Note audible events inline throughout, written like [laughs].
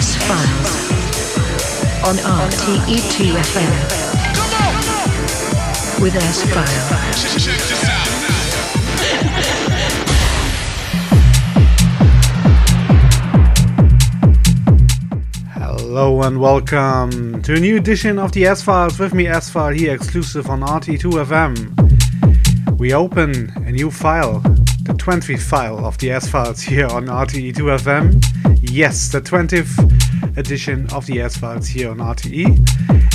S Files on RTE2FM with S File. Hello and welcome to a new edition of the S Files with me, S File, here exclusive on RT2FM. We open a new file, the 20th file of the S Files here on RTE2FM. Yes, the 20th edition of the S Files here on RTE.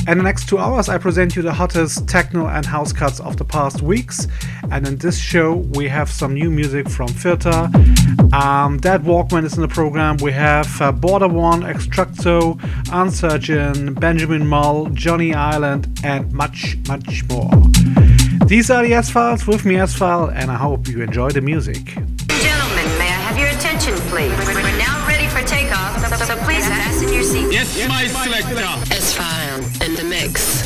And the next two hours, I present you the hottest techno and house cuts of the past weeks. And in this show, we have some new music from Pfirter. Um, Deadwalkman is in the program. We have uh, Border One, Extracto, Unsurgeon, Benjamin Mull, Johnny Island, and much, much more. These are the S Files with me, S File, and I hope you enjoy the music. Gentlemen, may I have your attention, please? Yes, my selector. S-File in the mix.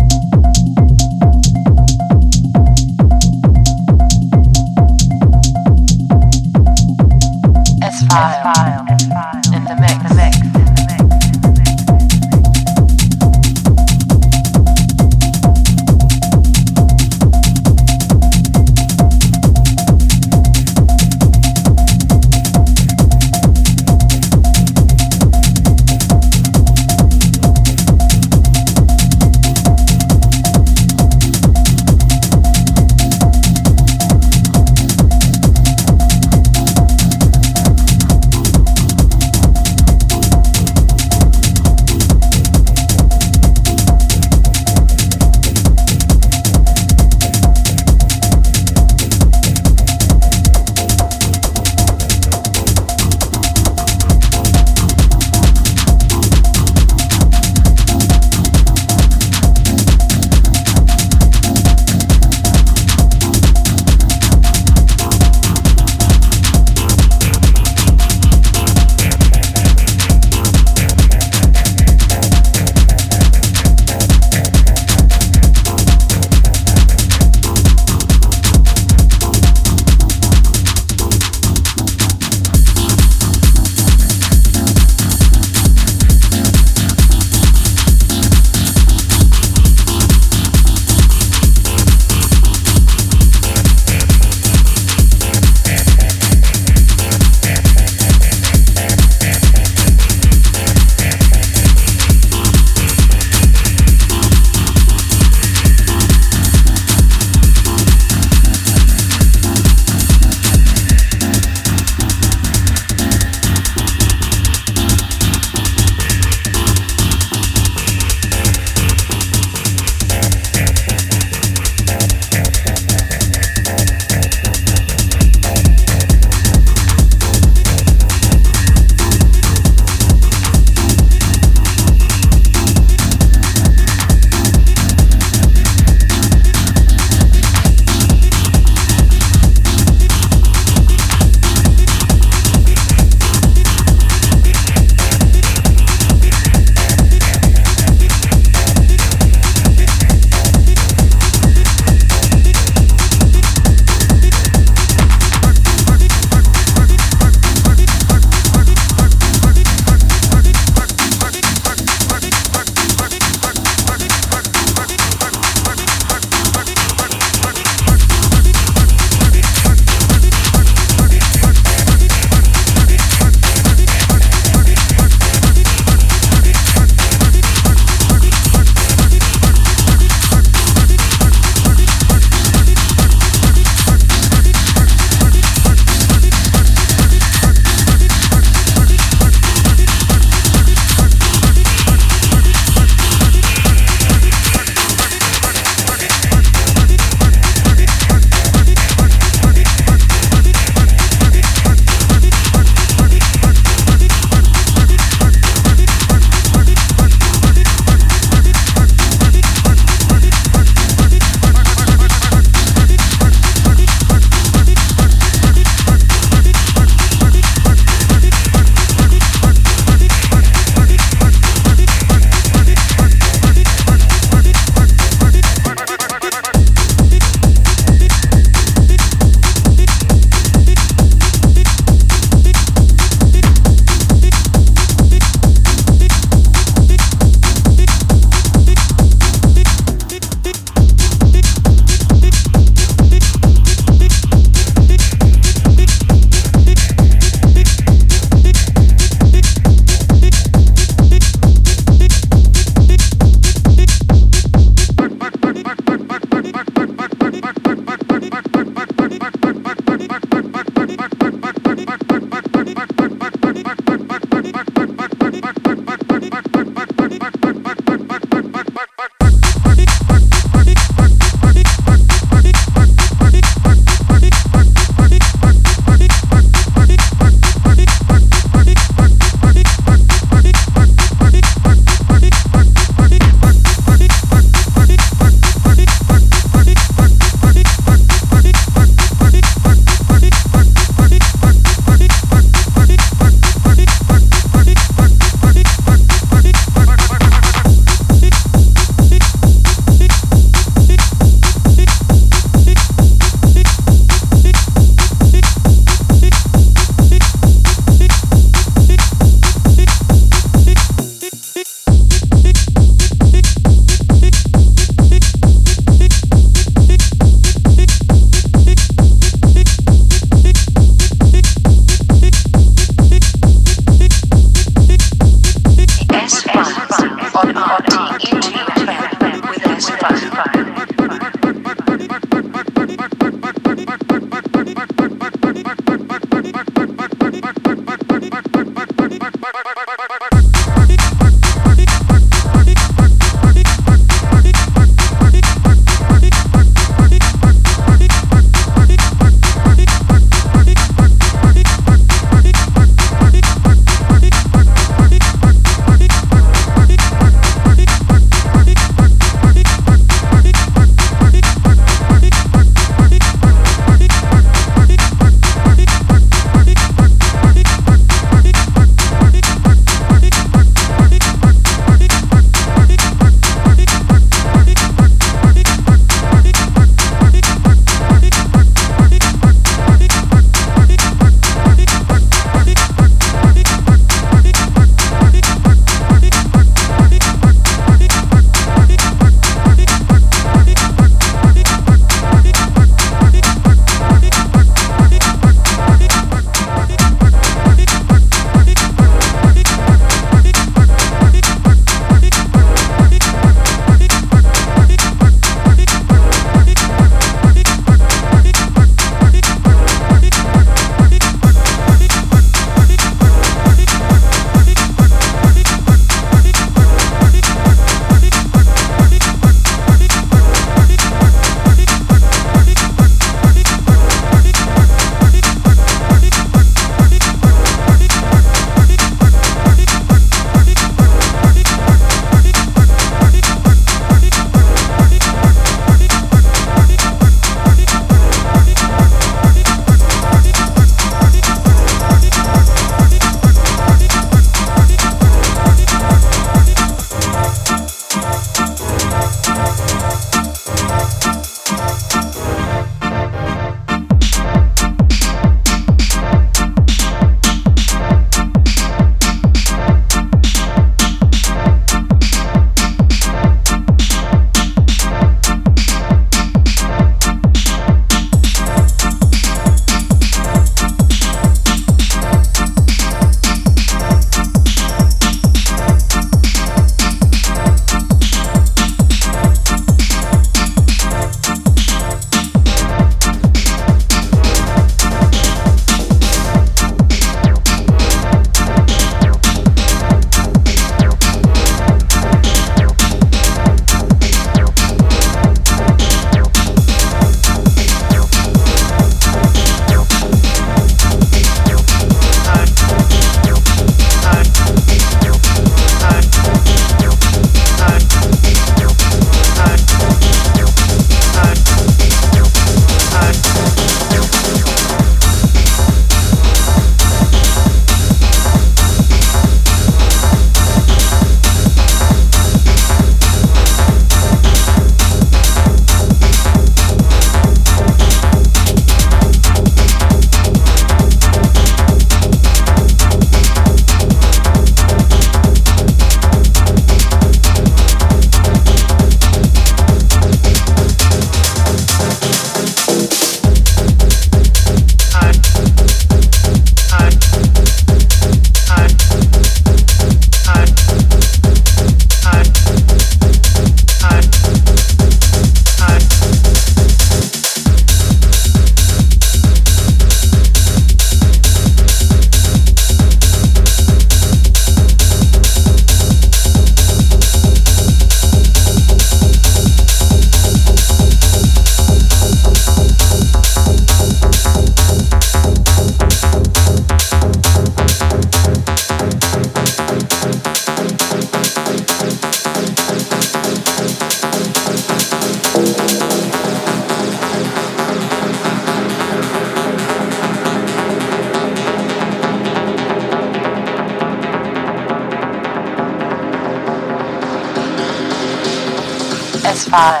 five.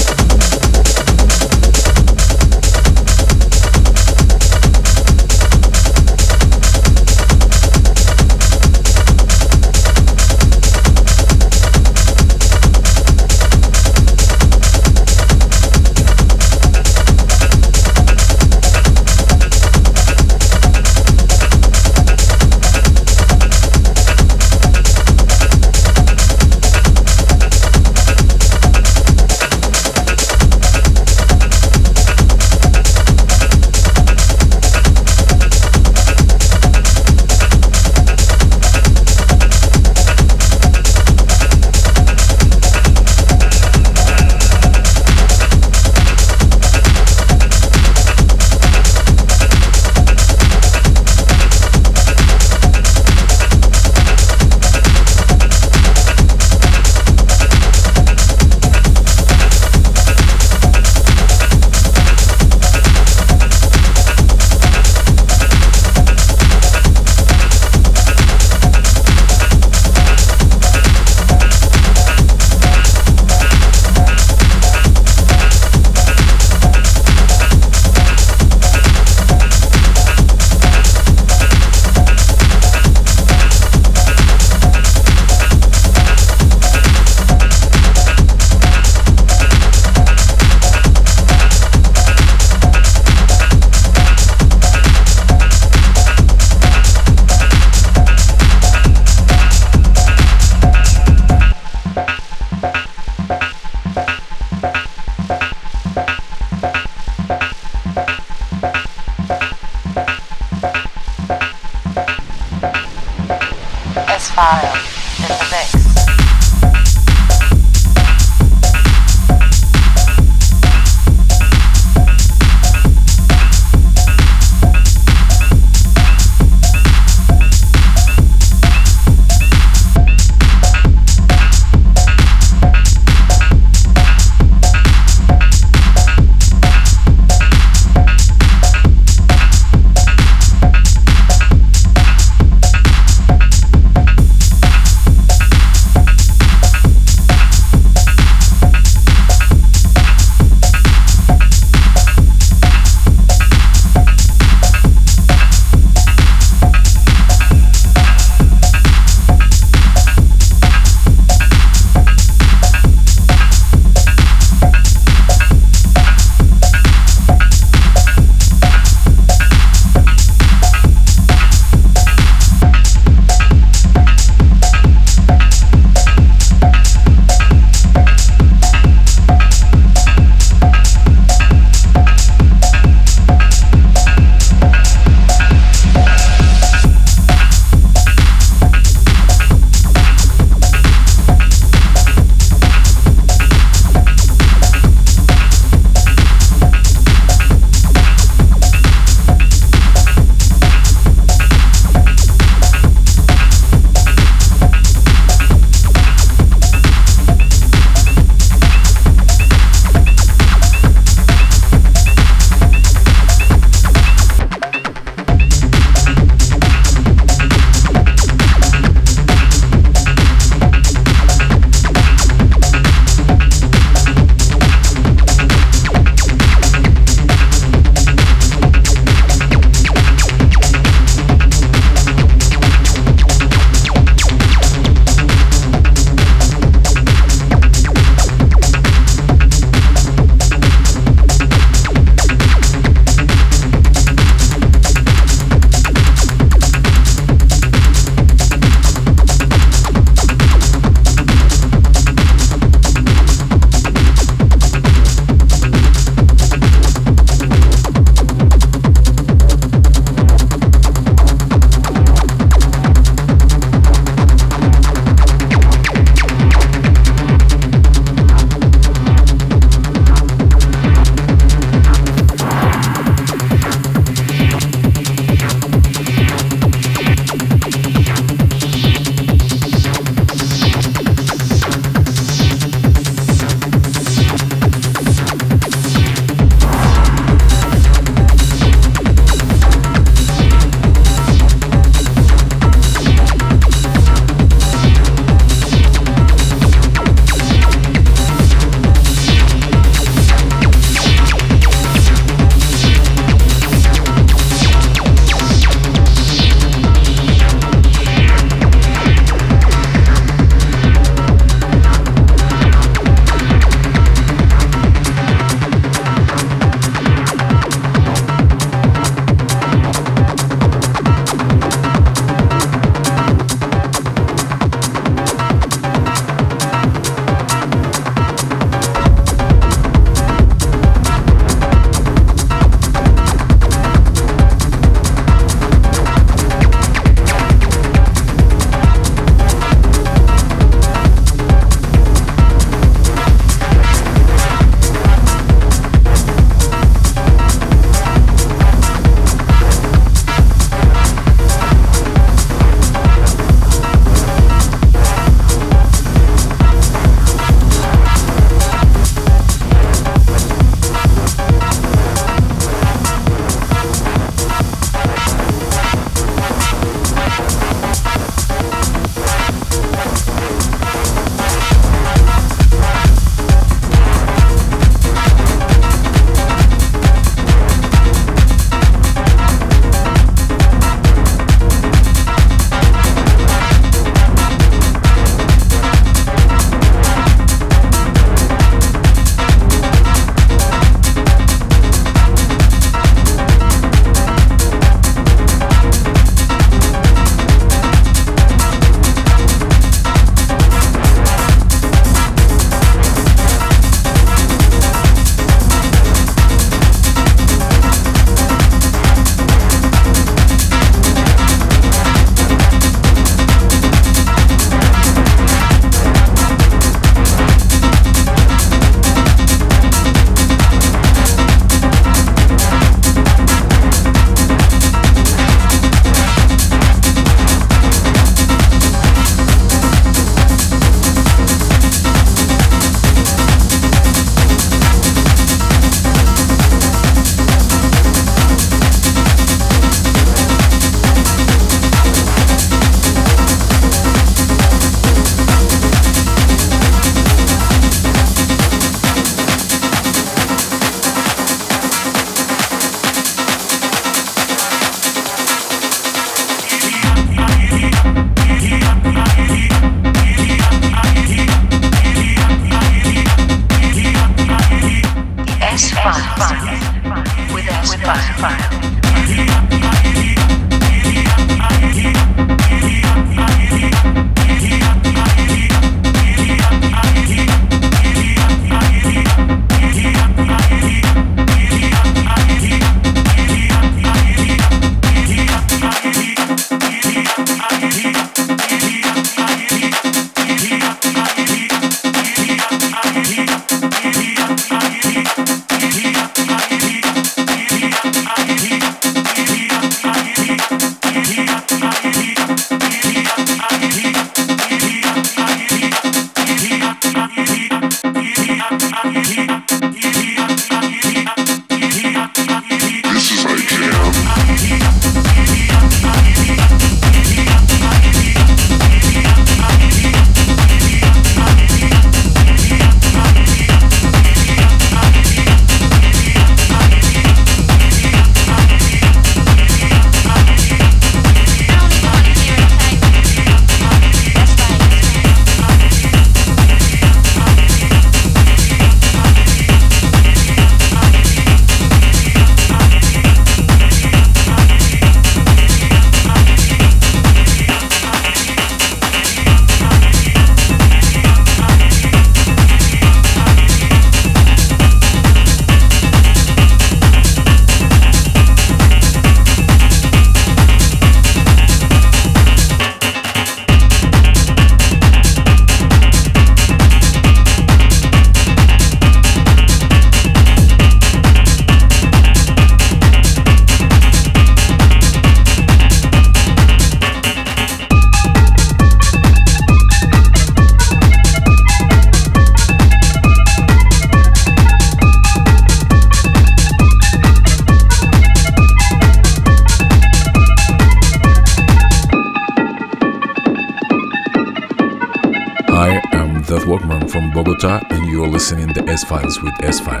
S Files with S File.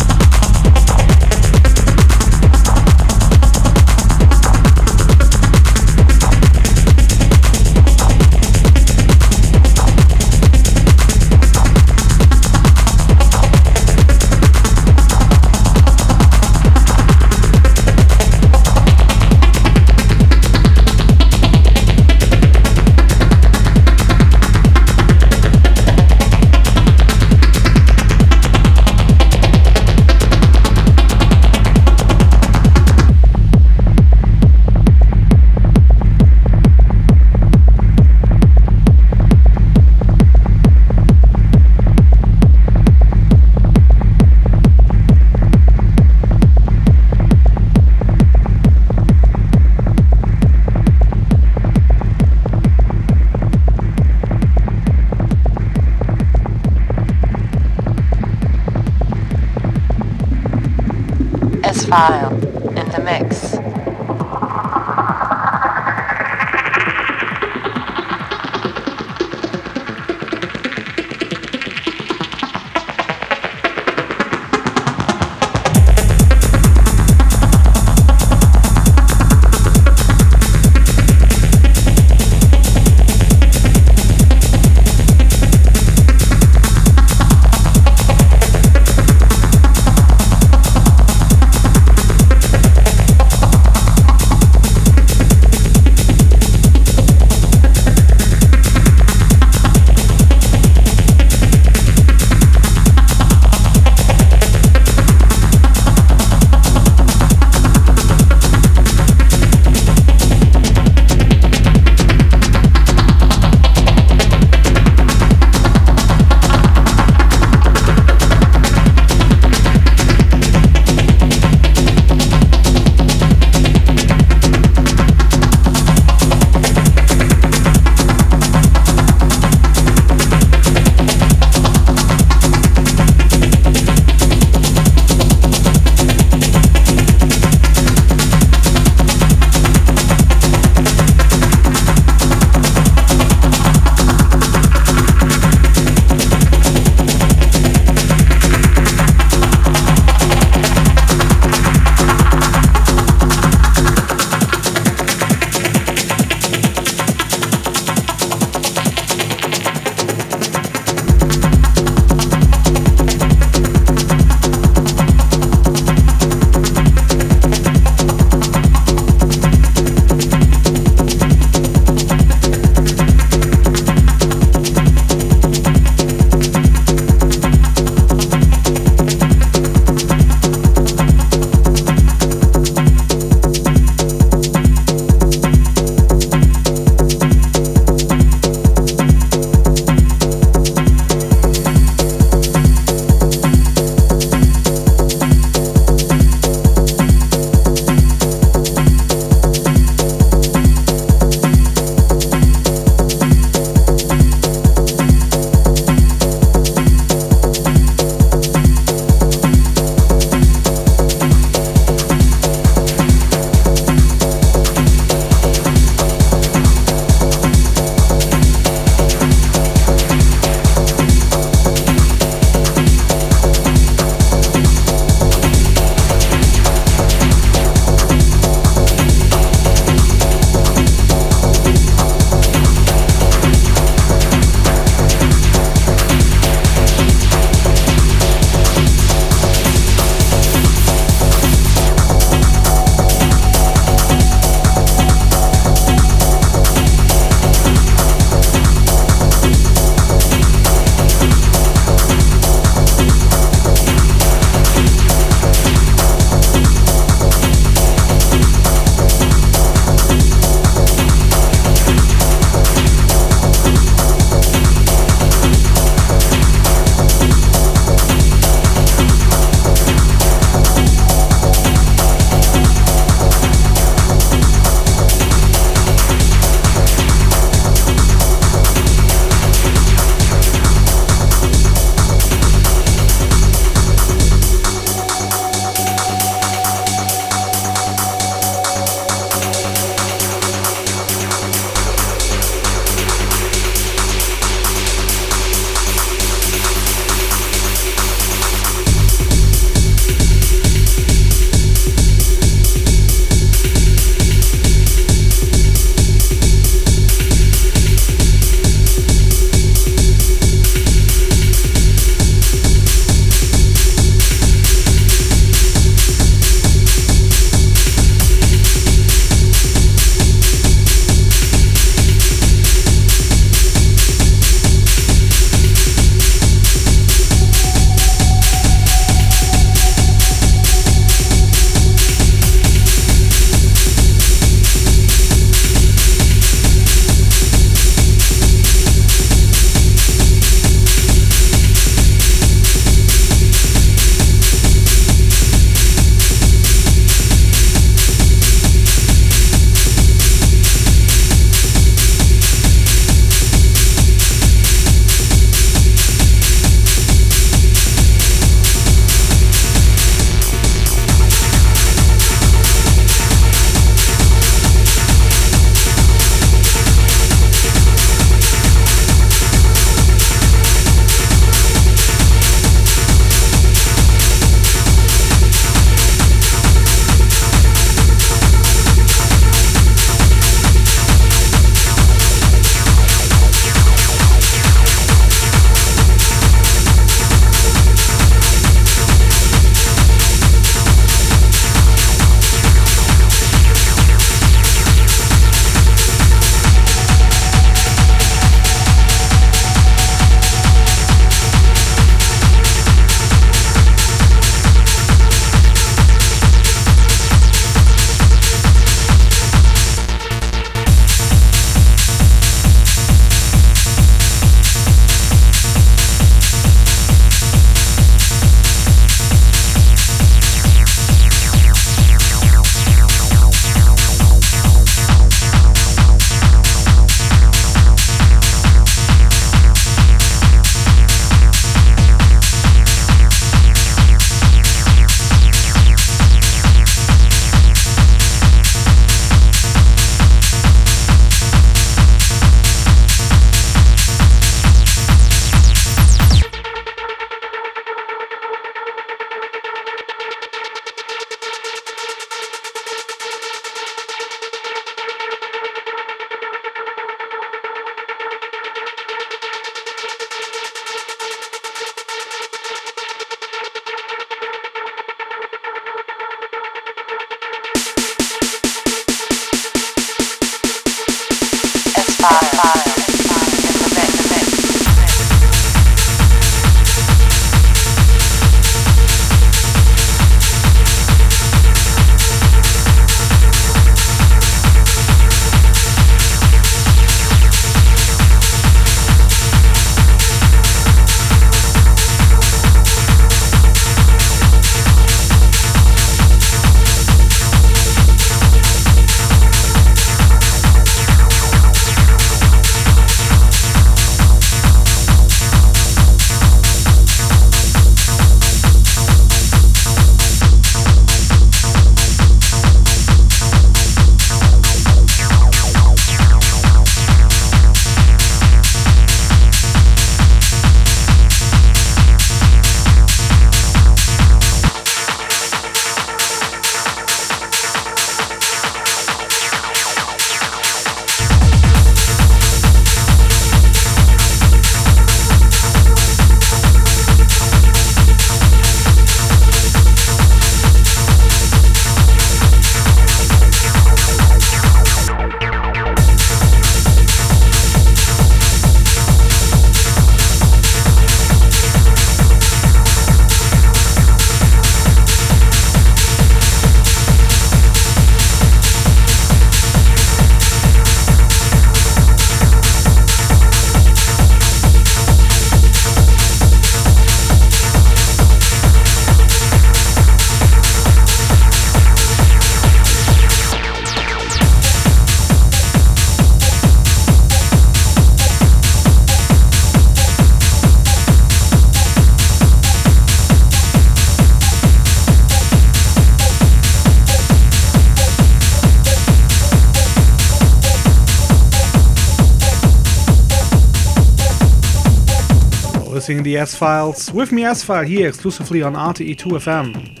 The S Files with me, S File, here exclusively on RTE2FM.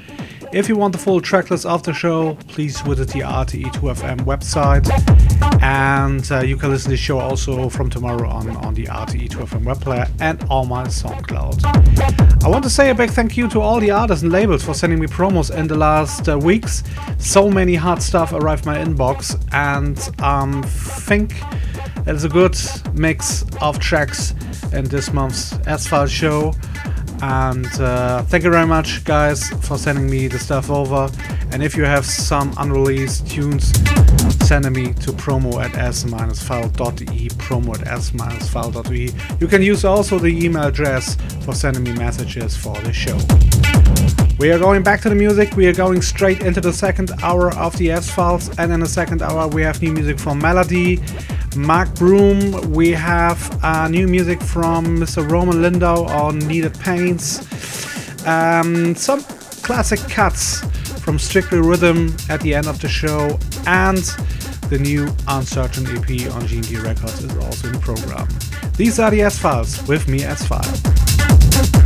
If you want the full tracklist of the show, please visit the RTE2FM website. And uh, you can listen to the show also from tomorrow on, on the RTE2FM web player and on my SoundCloud. I want to say a big thank you to all the artists and labels for sending me promos in the last uh, weeks. So many hard stuff arrived my inbox, and um, think it's a good mix of tracks in this month's Asphalt show. And uh, thank you very much, guys, for sending me the stuff over. And if you have some unreleased tunes, send me to promo at s-file.de, promo at s-file.de. You can use also the email address for sending me messages for the show. We are going back to the music. We are going straight into the second hour of the S Files, and in the second hour we have new music from Melody, Mark Broom. We have uh, new music from Mr. Roman Lindau on Needed Paints. Um, some classic cuts from Strictly Rhythm at the end of the show, and the new Uncertain EP on GND Records is also in the program. These are the S Files with me, S File.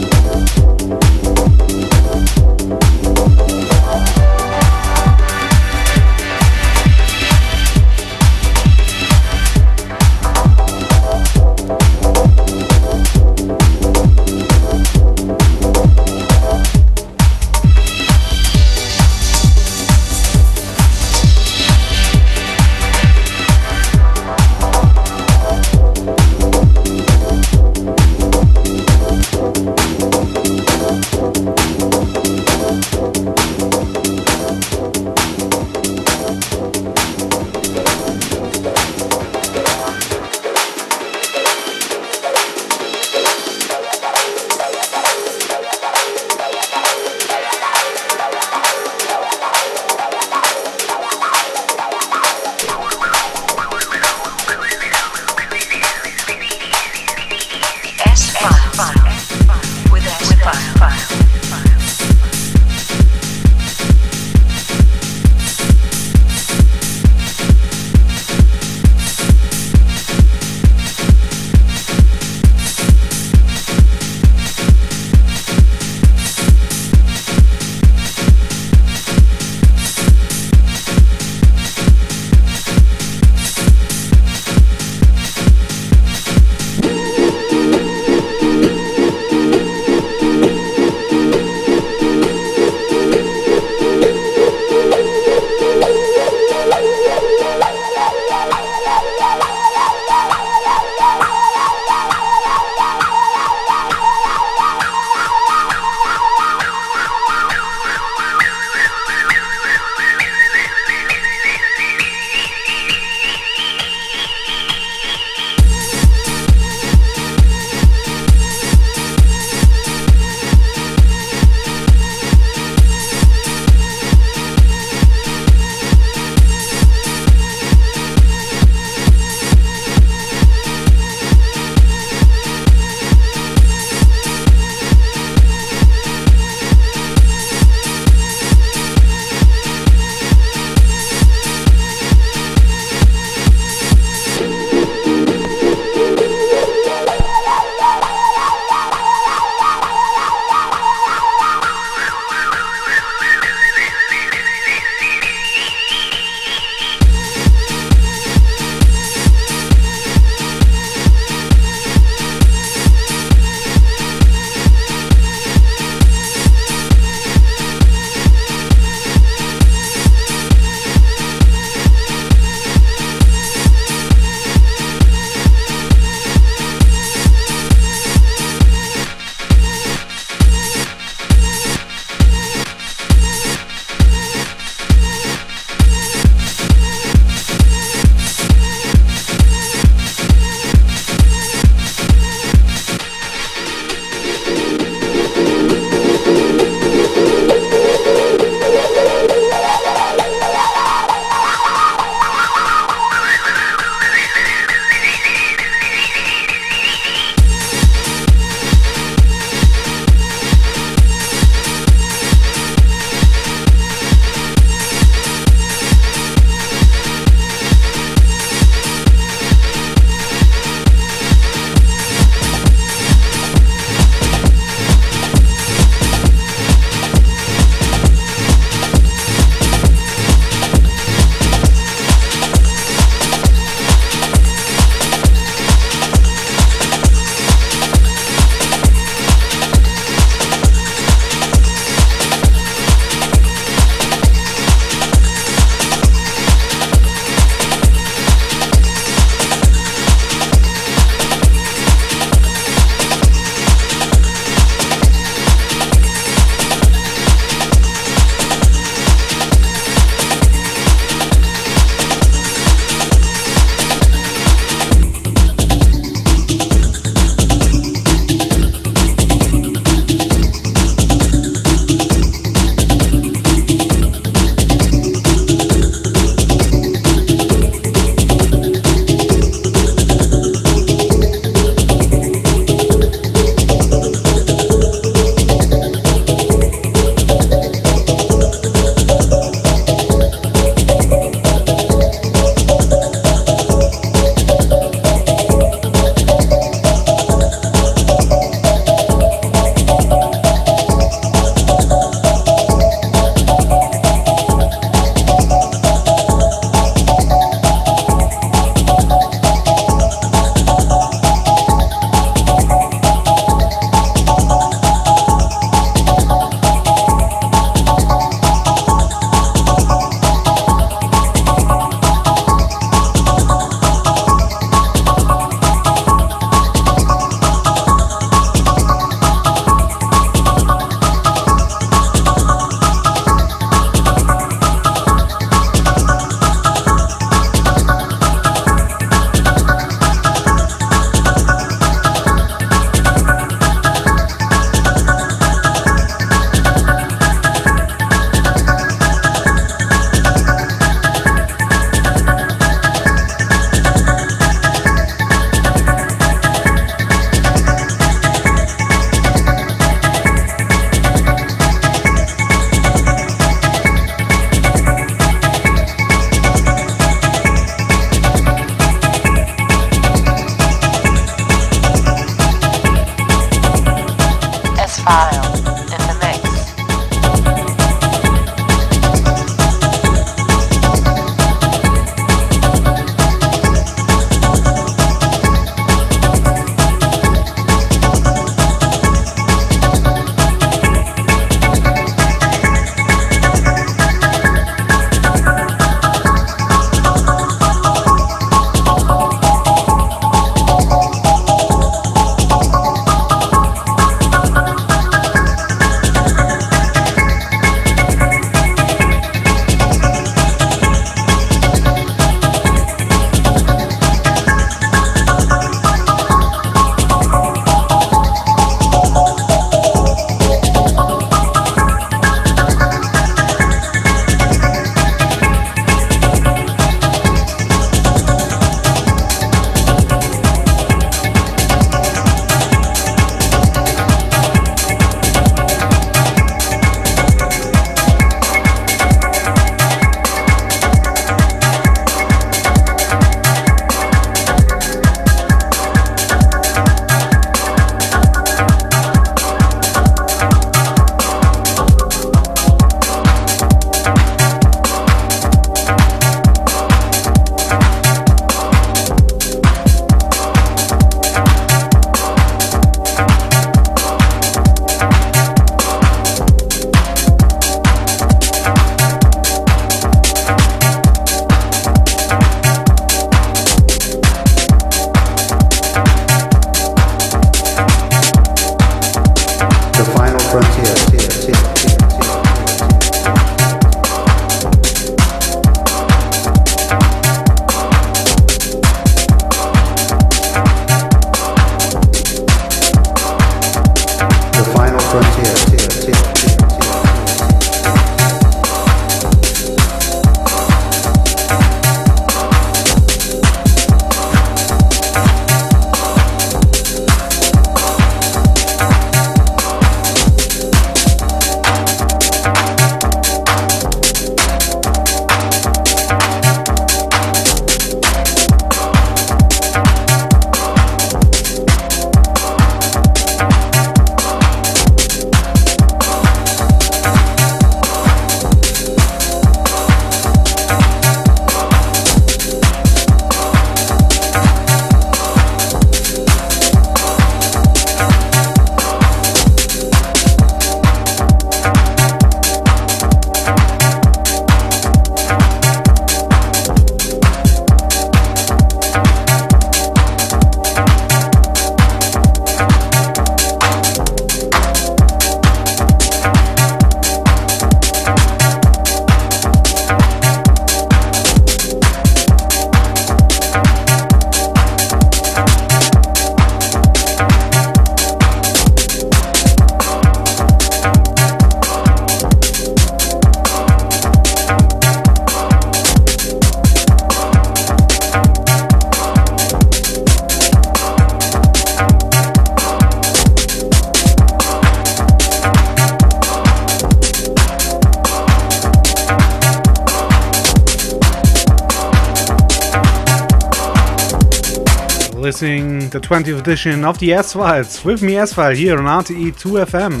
20th edition of the S-Files with me S-File here on RTE 2FM.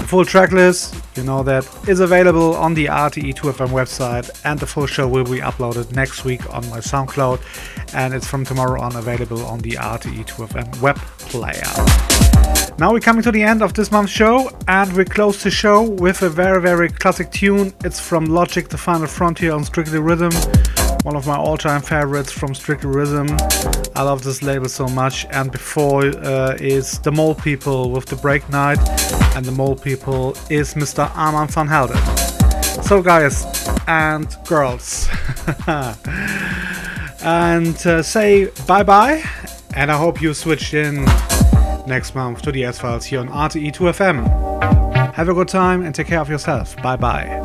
The full track list, you know that, is available on the RTE 2FM website and the full show will be uploaded next week on my SoundCloud and it's from tomorrow on available on the RTE 2FM web player. Now we're coming to the end of this month's show, and we close the show with a very, very classic tune. It's from Logic, The Final Frontier on Strictly Rhythm, one of my all-time favorites from Strictly Rhythm. I love this label so much. And before uh, is The Mole People with The Break Night, and The Mole People is Mr. Armand Van Helden. So, guys and girls, [laughs] and uh, say bye-bye, and I hope you switched in next month to the S Files here on RTE2FM. Have a good time and take care of yourself. Bye bye.